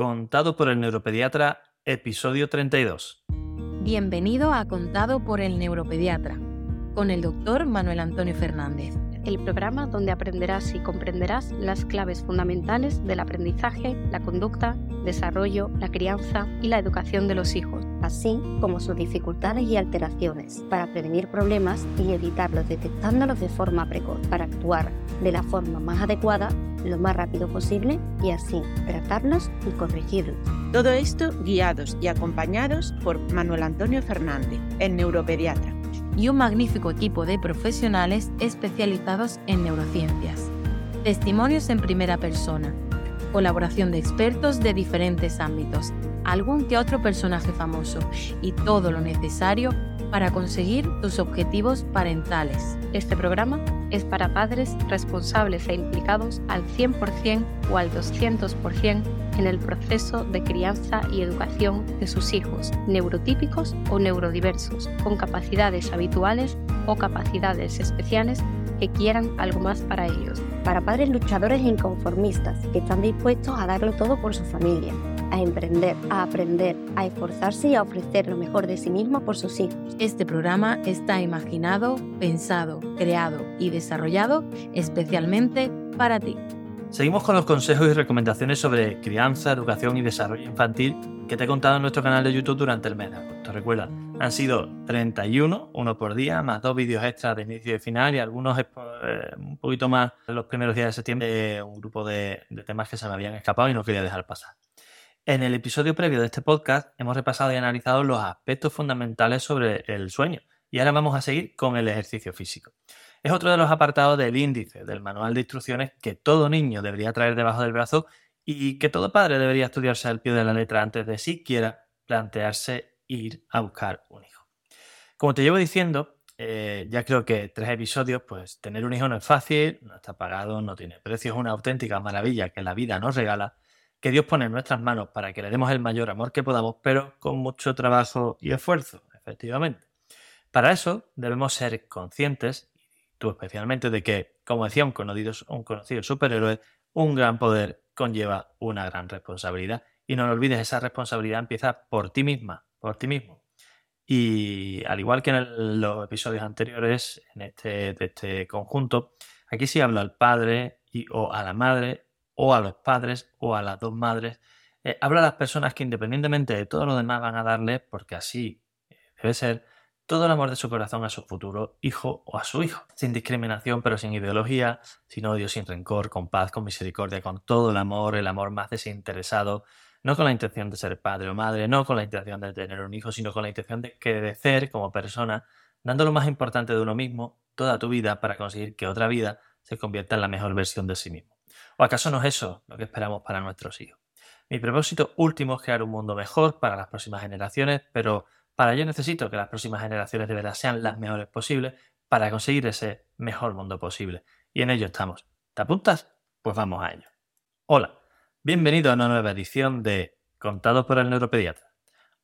Contado por el neuropediatra, episodio 32. Bienvenido a Contado por el neuropediatra, con el doctor Manuel Antonio Fernández. El programa donde aprenderás y comprenderás las claves fundamentales del aprendizaje, la conducta, desarrollo, la crianza y la educación de los hijos, así como sus dificultades y alteraciones, para prevenir problemas y evitarlos detectándolos de forma precoz, para actuar de la forma más adecuada lo más rápido posible y así tratarlos y corregirlos. Todo esto guiados y acompañados por Manuel Antonio Fernández, el neuropediatra. Y un magnífico equipo de profesionales especializados en neurociencias. Testimonios en primera persona. Colaboración de expertos de diferentes ámbitos. Algún que otro personaje famoso. Y todo lo necesario para conseguir tus objetivos parentales. Este programa es para padres responsables e implicados al 100% o al 200% en el proceso de crianza y educación de sus hijos, neurotípicos o neurodiversos, con capacidades habituales o capacidades especiales que quieran algo más para ellos. Para padres luchadores e inconformistas que están dispuestos a darlo todo por su familia, a emprender, a aprender, a esforzarse y a ofrecer lo mejor de sí mismo por sus hijos. Este programa está imaginado, pensado, creado y desarrollado especialmente para ti. Seguimos con los consejos y recomendaciones sobre crianza, educación y desarrollo infantil que te he contado en nuestro canal de YouTube durante el mes de agosto. Recuerda, han sido 31, uno por día, más dos vídeos extras de inicio y final y algunos eh, un poquito más los primeros días de septiembre, un grupo de temas que se me habían escapado y no quería dejar pasar. En el episodio previo de este podcast hemos repasado y analizado los aspectos fundamentales sobre el sueño y ahora vamos a seguir con el ejercicio físico. Es otro de los apartados del índice del manual de instrucciones que todo niño debería traer debajo del brazo y que todo padre debería estudiarse al pie de la letra antes de siquiera plantearse ir a buscar un hijo. Como te llevo diciendo, eh, ya creo que tres episodios, pues tener un hijo no es fácil, no está pagado, no tiene precio, es una auténtica maravilla que la vida nos regala, que Dios pone en nuestras manos para que le demos el mayor amor que podamos, pero con mucho trabajo y esfuerzo, efectivamente. Para eso debemos ser conscientes tú especialmente, de que, como decía un conocido, un conocido superhéroe, un gran poder conlleva una gran responsabilidad. Y no olvides, esa responsabilidad empieza por ti misma, por ti mismo. Y al igual que en los episodios anteriores, en este, este conjunto, aquí sí habla al padre y, o a la madre, o a los padres, o a las dos madres. Eh, habla a las personas que independientemente de todo lo demás van a darle, porque así debe ser, todo el amor de su corazón a su futuro hijo o a su hijo, sin discriminación pero sin ideología, sin odio, sin rencor, con paz, con misericordia, con todo el amor, el amor más desinteresado, no con la intención de ser padre o madre, no con la intención de tener un hijo, sino con la intención de crecer como persona, dando lo más importante de uno mismo, toda tu vida, para conseguir que otra vida se convierta en la mejor versión de sí mismo. ¿O acaso no es eso lo que esperamos para nuestros hijos? Mi propósito último es crear un mundo mejor para las próximas generaciones, pero para ello necesito que las próximas generaciones de verdad sean las mejores posibles para conseguir ese mejor mundo posible. Y en ello estamos. ¿Te apuntas? Pues vamos a ello. Hola, bienvenido a una nueva edición de Contado por el Neuropediatra.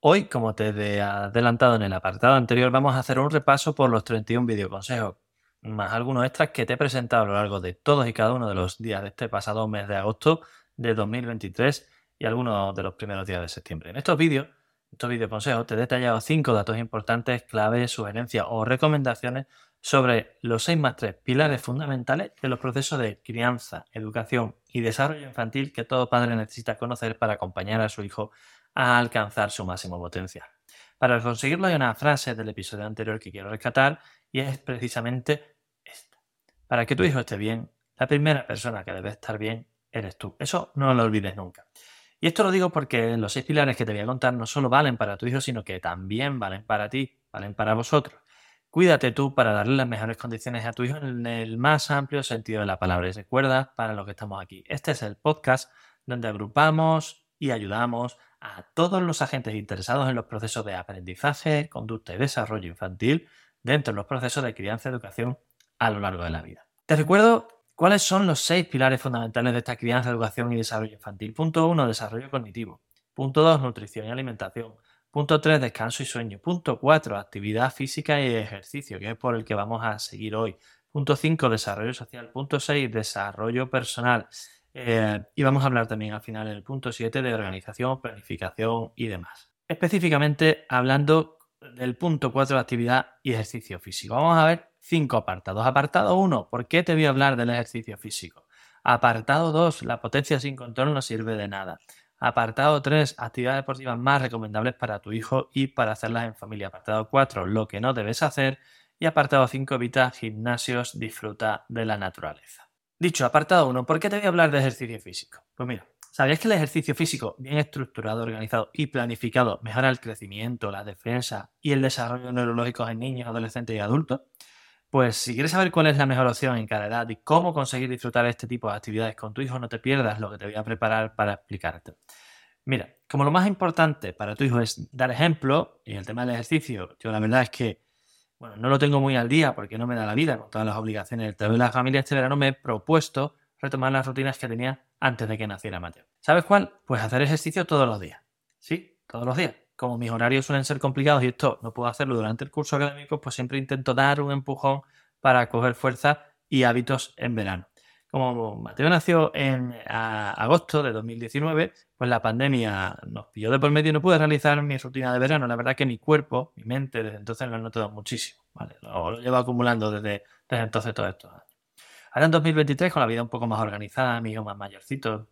Hoy, como te he adelantado en el apartado anterior, vamos a hacer un repaso por los 31 videoconsejos, más algunos extras que te he presentado a lo largo de todos y cada uno de los días de este pasado mes de agosto de 2023 y algunos de los primeros días de septiembre. En estos vídeos estos videoconsejos te he detallado 5 datos importantes, claves, sugerencias o recomendaciones sobre los 6 más 3 pilares fundamentales de los procesos de crianza, educación y desarrollo infantil que todo padre necesita conocer para acompañar a su hijo a alcanzar su máximo potencial. Para conseguirlo hay una frase del episodio anterior que quiero rescatar y es precisamente esta. Para que tu hijo esté bien, la primera persona que debe estar bien eres tú. Eso no lo olvides nunca. Y esto lo digo porque los seis pilares que te voy a contar no solo valen para tu hijo, sino que también valen para ti, valen para vosotros. Cuídate tú para darle las mejores condiciones a tu hijo en el más amplio sentido de la palabra. Y recuerda para lo que estamos aquí. Este es el podcast donde agrupamos y ayudamos a todos los agentes interesados en los procesos de aprendizaje, conducta y desarrollo infantil dentro de los procesos de crianza y educación a lo largo de la vida. Te recuerdo ¿Cuáles son los seis pilares fundamentales de esta crianza, educación y desarrollo infantil? Punto 1, desarrollo cognitivo. Punto 2, nutrición y alimentación. Punto 3, descanso y sueño. Punto 4, actividad física y ejercicio, que es por el que vamos a seguir hoy. Punto 5, desarrollo social. Punto 6, desarrollo personal. Eh, y vamos a hablar también al final en el punto 7 de organización, planificación y demás. Específicamente hablando del punto 4 de actividad y ejercicio físico. Vamos a ver cinco apartados. Apartado 1, ¿por qué te voy a hablar del ejercicio físico? Apartado 2, la potencia sin control no sirve de nada. Apartado 3, actividades deportivas más recomendables para tu hijo y para hacerlas en familia. Apartado 4, lo que no debes hacer. Y apartado 5, evita gimnasios, disfruta de la naturaleza. Dicho, apartado 1, ¿por qué te voy a hablar de ejercicio físico? Pues mira, ¿sabías que el ejercicio físico bien estructurado, organizado y planificado mejora el crecimiento, la defensa y el desarrollo neurológico en niños, adolescentes y adultos? Pues si quieres saber cuál es la mejor opción en cada edad y cómo conseguir disfrutar este tipo de actividades con tu hijo, no te pierdas lo que te voy a preparar para explicarte. Mira, como lo más importante para tu hijo es dar ejemplo, y el tema del ejercicio, yo la verdad es que bueno, no lo tengo muy al día porque no me da la vida con todas las obligaciones del trabajo de la familia. Este verano me he propuesto retomar las rutinas que tenía antes de que naciera Mateo. ¿Sabes cuál? Pues hacer ejercicio todos los días. Sí, todos los días. Como mis horarios suelen ser complicados y esto no puedo hacerlo durante el curso académico, pues siempre intento dar un empujón para coger fuerza y hábitos en verano como Mateo nació en agosto de 2019, pues la pandemia nos pilló de por medio y no pude realizar mi rutina de verano. La verdad que mi cuerpo, mi mente, desde entonces lo he notado muchísimo. Lo, llevo acumulando desde, entonces todos estos. Ahora en 2023, con la vida un poco más organizada, mi hijo más mayorcito,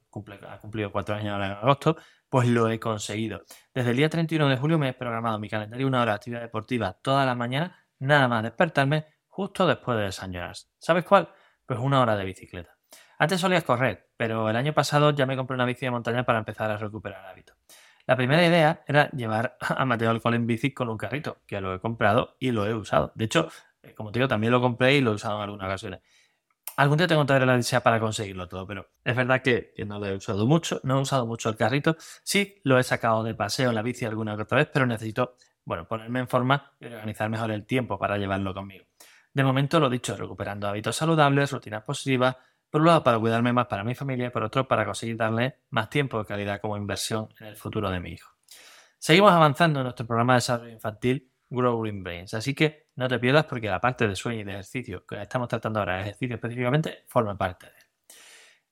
ha cumplido cuatro años ahora en agosto, pues lo he conseguido. Desde el día 31 de julio me he programado mi calendario una hora de actividad deportiva toda la mañana, nada más despertarme justo después de desayunar. ¿Sabes cuál? Pues una hora de bicicleta. Antes solías correr, pero el año pasado ya me compré una bici de montaña para empezar a recuperar el hábito. La primera idea era llevar a Mateo al cole en bici con un carrito, que lo he comprado y lo he usado. De hecho, eh, como te digo, también lo compré y lo he usado en algunas ocasiones. Algún día te contaré la odisea para conseguirlo todo, pero es verdad que, no lo he usado mucho, no he usado mucho el carrito. Sí, lo he sacado de paseo en la bici alguna otra vez, pero necesito, bueno, ponerme en forma y organizar mejor el tiempo para llevarlo conmigo. De momento, lo dicho, recuperando hábitos saludables, rutinas positivas, por un lado para cuidarme más para mi familia por otro para conseguir darle más tiempo de calidad como inversión en el futuro de mi hijo. Seguimos avanzando en nuestro programa de desarrollo infantil Growing Brains, así que no te pierdas porque la parte de sueño y de ejercicio que estamos tratando ahora, ejercicio específicamente, forma parte de él.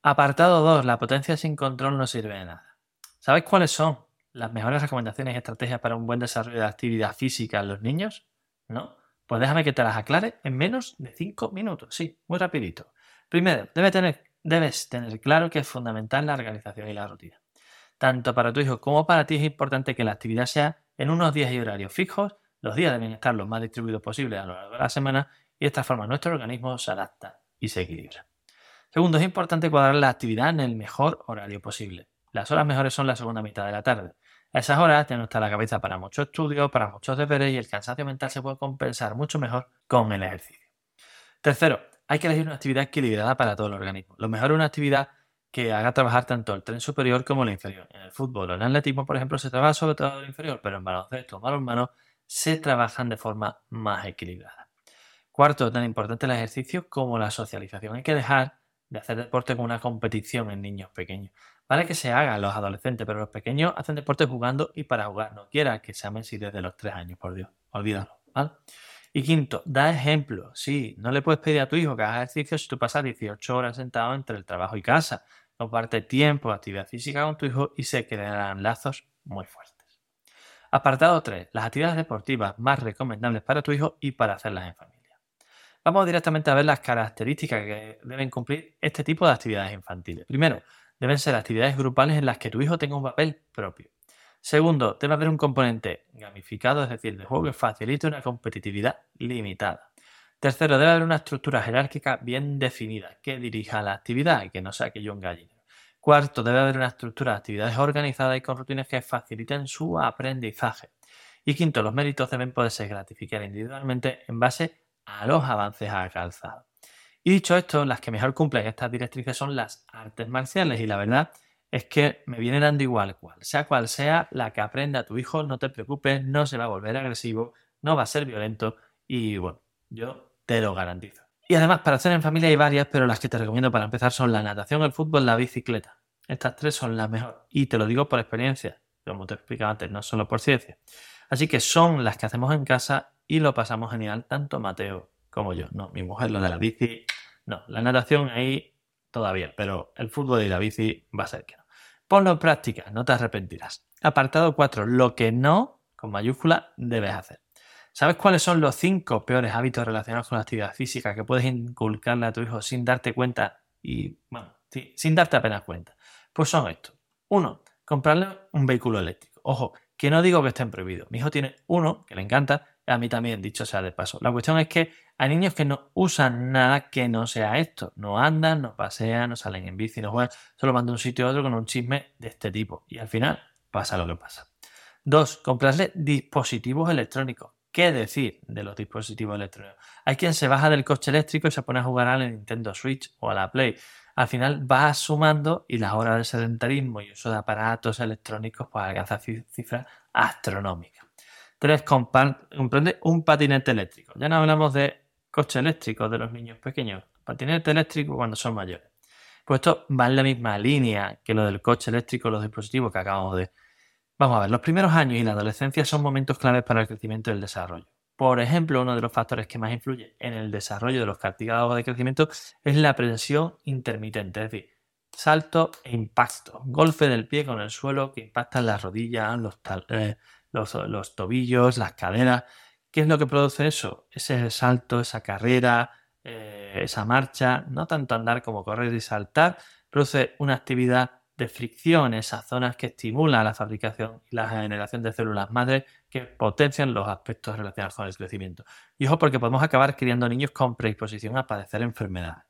Apartado 2. La potencia sin control no sirve de nada. ¿Sabéis cuáles son las mejores recomendaciones y estrategias para un buen desarrollo de actividad física en los niños? ¿No? Pues déjame que te las aclare en menos de 5 minutos. Sí, muy rapidito. Primero, debes tener claro que es fundamental la organización y la rutina. Tanto para tu hijo como para ti es importante que la actividad sea en unos días y horarios fijos. Los días deben estar lo más distribuidos posible a lo largo de la semana y de esta forma nuestro organismo se adapta y se equilibra. Segundo, es importante cuadrar la actividad en el mejor horario posible. Las horas mejores son la segunda mitad de la tarde. A esas horas ya no está la cabeza para muchos estudios, para muchos deberes y el cansancio mental se puede compensar mucho mejor con el ejercicio. Tercero, hay que elegir una actividad equilibrada para todo el organismo. Lo mejor es una actividad que haga trabajar tanto el tren superior como el inferior. En el fútbol o en el atletismo, por ejemplo, se trabaja sobre todo el inferior, pero en baloncesto o balonmano se trabajan de forma más equilibrada. Cuarto, tan importante el ejercicio como la socialización. Hay que dejar de hacer deporte como una competición en niños pequeños. Vale que se haga los adolescentes, pero los pequeños hacen deporte jugando y para jugar. No quiera que se amen si desde los tres años, por Dios. Olvídalo. ¿vale? Y quinto, da ejemplo. Sí, no le puedes pedir a tu hijo que haga ejercicio si tú pasas 18 horas sentado entre el trabajo y casa. Comparte tiempo, actividad física con tu hijo y se crearán lazos muy fuertes. Apartado 3. Las actividades deportivas más recomendables para tu hijo y para hacerlas en familia. Vamos directamente a ver las características que deben cumplir este tipo de actividades infantiles. Primero, deben ser actividades grupales en las que tu hijo tenga un papel propio. Segundo, debe haber un componente gamificado, es decir, de juego que facilite una competitividad limitada. Tercero, debe haber una estructura jerárquica bien definida que dirija la actividad y que no sea gallinero. Cuarto, debe haber una estructura de actividades organizadas y con rutinas que faciliten su aprendizaje. Y quinto, los méritos deben poderse gratificar individualmente en base a los avances alcanzados. Y dicho esto, las que mejor cumplen estas directrices son las artes marciales y la verdad es que me viene dando igual cual, sea cual sea la que aprenda tu hijo, no te preocupes, no se va a volver agresivo, no va a ser violento y bueno, yo te lo garantizo. Y además para hacer en familia hay varias, pero las que te recomiendo para empezar son la natación, el fútbol, la bicicleta. Estas tres son las mejores y te lo digo por experiencia, como te explicaba antes, no solo por ciencia. Así que son las que hacemos en casa y lo pasamos genial, tanto Mateo como yo. No, mi mujer lo de la bici, no, la natación ahí todavía, pero el fútbol y la bici va a ser que no. Ponlo en práctica, no te arrepentirás. Apartado 4. Lo que no, con mayúscula, debes hacer. ¿Sabes cuáles son los cinco peores hábitos relacionados con la actividad física que puedes inculcarle a tu hijo sin darte cuenta y, bueno, sin darte apenas cuenta? Pues son estos. Uno, comprarle un vehículo eléctrico. Ojo, que no digo que estén prohibidos. Mi hijo tiene uno que le encanta, a mí también, dicho sea de paso. La cuestión es que hay niños que no usan nada que no sea esto. No andan, no pasean, no salen en bici, no juegan, solo van de un sitio a otro con un chisme de este tipo. Y al final pasa lo que pasa. Dos, comprarle dispositivos electrónicos. ¿Qué decir de los dispositivos electrónicos? Hay quien se baja del coche eléctrico y se pone a jugar a la Nintendo Switch o a la Play. Al final va sumando y las horas de sedentarismo y uso de aparatos electrónicos pues alcanza cifras astronómicas. Tres, comprende un patinete eléctrico. Ya no hablamos de coche eléctrico de los niños pequeños. Patinete eléctrico cuando son mayores. Pues esto va en la misma línea que lo del coche eléctrico, los dispositivos que acabamos de Vamos a ver, los primeros años y la adolescencia son momentos claves para el crecimiento y el desarrollo. Por ejemplo, uno de los factores que más influye en el desarrollo de los cartílagos de crecimiento es la presión intermitente, es decir, salto e impacto, golpe del pie con el suelo que impactan las rodillas, eh, los, tobillos, las caderas. ¿Qué es lo que produce eso? Ese salto, esa carrera, eh, esa marcha, no tanto andar como correr y saltar, produce una actividad de fricción, esas zonas que estimulan la fabricación y la generación de células madres que potencian los aspectos relacionados con el crecimiento. Y ojo porque podemos acabar criando niños con predisposición a padecer enfermedades.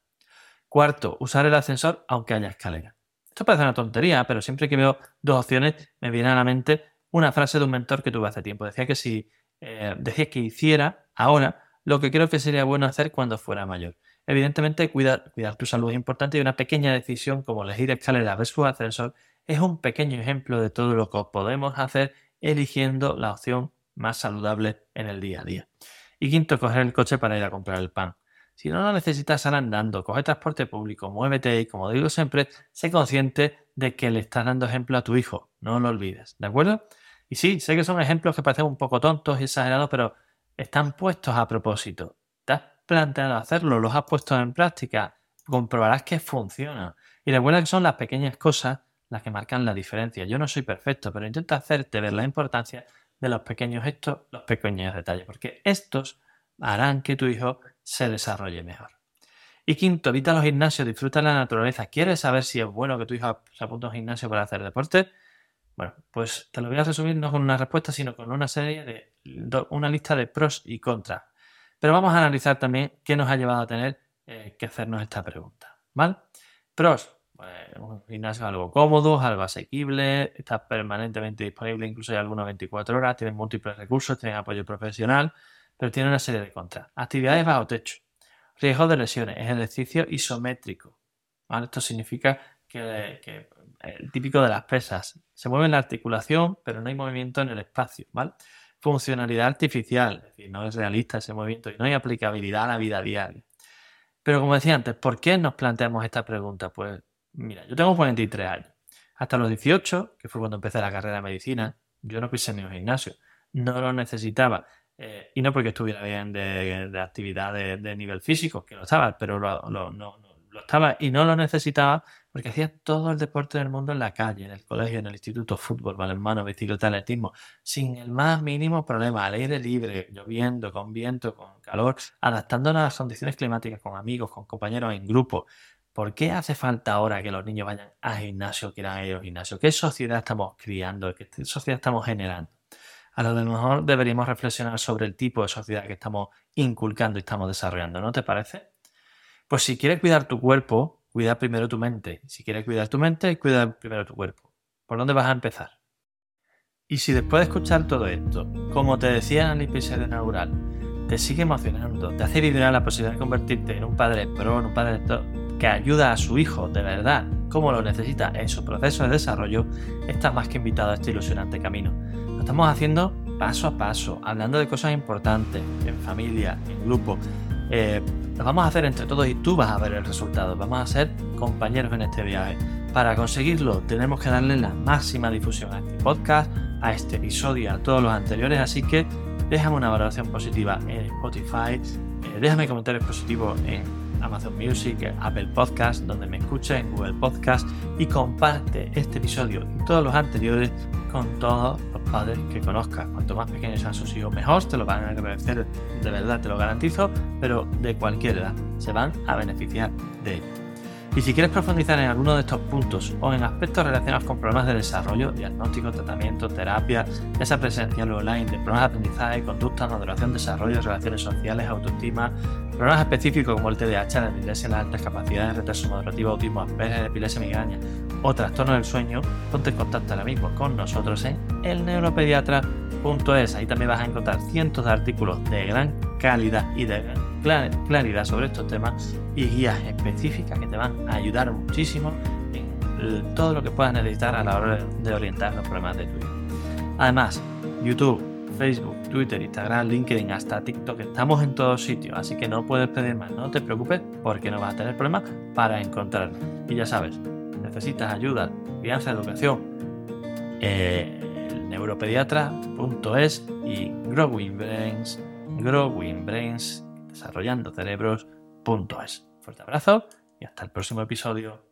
Cuarto, usar el ascensor aunque haya escalera. Esto parece una tontería, pero siempre que veo dos opciones me viene a la mente una frase de un mentor que tuve hace tiempo. Decía que si eh, decía que hiciera ahora lo que creo que sería bueno hacer cuando fuera mayor. Evidentemente, cuidar, tu salud es importante y una pequeña decisión como elegir escalera versus ascensor es un pequeño ejemplo de todo lo que podemos hacer eligiendo la opción más saludable en el día a día. Y quinto, coger el coche para ir a comprar el pan. Si no lo necesitas, sal andando, coge transporte público, muévete y, como digo siempre, sé consciente de que le estás dando ejemplo a tu hijo. No lo olvides, ¿de acuerdo? Y sí, sé que son ejemplos que parecen un poco tontos y exagerados, pero están puestos a propósito planteado hacerlo, los has puesto en práctica, comprobarás que funciona. Y recuerda que son las pequeñas cosas las que marcan la diferencia. Yo no soy perfecto, pero intento hacerte ver la importancia de los pequeños gestos, los pequeños detalles, porque estos harán que tu hijo se desarrolle mejor. Y quinto, evita los gimnasios, disfruta la naturaleza. ¿Quieres saber si es bueno que tu hijo se apunte a un gimnasio para hacer deporte? Bueno, pues te lo voy a resumir no con una respuesta, sino con una serie de una lista de pros y contras. Pero vamos a analizar también qué nos ha llevado a tener eh, que hacernos esta pregunta. ¿Vale? Pros. Pues, un gimnasio algo cómodo, algo asequible, está permanentemente disponible, incluso hay algunos 24 horas, tiene múltiples recursos, tiene apoyo profesional, pero tiene una serie de contras. Actividades bajo techo, riesgo de lesiones, ejercicio isométrico. ¿vale? Esto significa que, el típico de las pesas, se mueve en la articulación, pero no hay movimiento en el espacio. ¿vale? Funcionalidad artificial, es decir, no es realista ese movimiento y no hay aplicabilidad a la vida diaria. Pero como decía antes, ¿por qué nos planteamos esta pregunta? Pues mira, yo tengo 43 años. Hasta los 18, que fue cuando empecé la carrera de medicina, yo no pisé ni un gimnasio. No lo necesitaba. Eh, y no porque estuviera bien de, actividad de, nivel físico, que lo estaba, pero lo, no, lo estaba y no lo necesitaba porque hacía todo el deporte del mundo en la calle, en el colegio, en el instituto, fútbol, balonmano, bicicleta, atletismo, sin el más mínimo problema, al aire libre, lloviendo, con viento, con calor, adaptándonos a las condiciones climáticas, con amigos, con compañeros, en grupo. ¿Por qué hace falta ahora que los niños vayan a gimnasio, quieran ir al gimnasio? ¿Qué sociedad estamos criando? ¿Qué sociedad estamos generando? A lo mejor deberíamos reflexionar sobre el tipo de sociedad que estamos inculcando y estamos desarrollando, ¿no te parece? Pues si quieres cuidar tu cuerpo, cuida primero tu mente. Si quieres cuidar tu mente, cuida primero tu cuerpo. ¿Por dónde vas a empezar? Y si después de escuchar todo esto, como te decía en el episodio inaugural, te sigue emocionando, te hace vibrar la posibilidad de convertirte en un padre pro, en un padre que ayuda a su hijo de verdad, como lo necesita en su proceso de desarrollo, estás más que invitado a este ilusionante camino. Lo estamos haciendo paso a paso, hablando de cosas importantes, en familia, en grupo, eh, lo vamos a hacer entre todos y tú vas a ver el resultado. Vamos a ser compañeros en este viaje. Para conseguirlo tenemos que darle la máxima difusión a este podcast, a este episodio, a todos los anteriores, así que déjame una valoración positiva en Spotify, eh, déjame comentarios positivos en Amazon Music, Apple Podcast, donde me escuches, en Google Podcast y comparte este episodio y todos los anteriores con todos los padres que conozcas. Cuanto más pequeños sean sus hijos, mejor, te lo van a agradecer, de verdad, te lo garantizo, pero de cualquier edad se van a beneficiar de ello. Y si quieres profundizar en alguno de estos puntos o en aspectos relacionados con problemas de desarrollo, diagnóstico, tratamiento, terapia, esa presencial o online, de problemas de aprendizaje, conducta, maduración, desarrollo, relaciones sociales, autoestima, problemas específicos como el TDAH, la dislexia, las altas capacidades, retraso moderativo, autismo, Asperger, epilepsia, migraña o trastorno del sueño, ponte en contacto ahora mismo con nosotros en elneuropediatra.es. Ahí también vas a encontrar cientos de artículos de gran calidad y de claridad sobre estos temas y guías específicas que te van a ayudar muchísimo en todo lo que puedas necesitar a la hora de orientar los problemas de tu hijo. Además, YouTube, Facebook, Twitter, Instagram, LinkedIn, hasta TikTok, estamos en todos sitios, así que no puedes pedir más, no te preocupes porque no vas a tener problemas para encontrarnos. Y ya sabes, necesitas ayuda, crianza, educación, eh, neuropediatra.es y Growing Brains, Growing Brains, desarrollando cerebros.es. Fuerte abrazo y hasta el próximo episodio.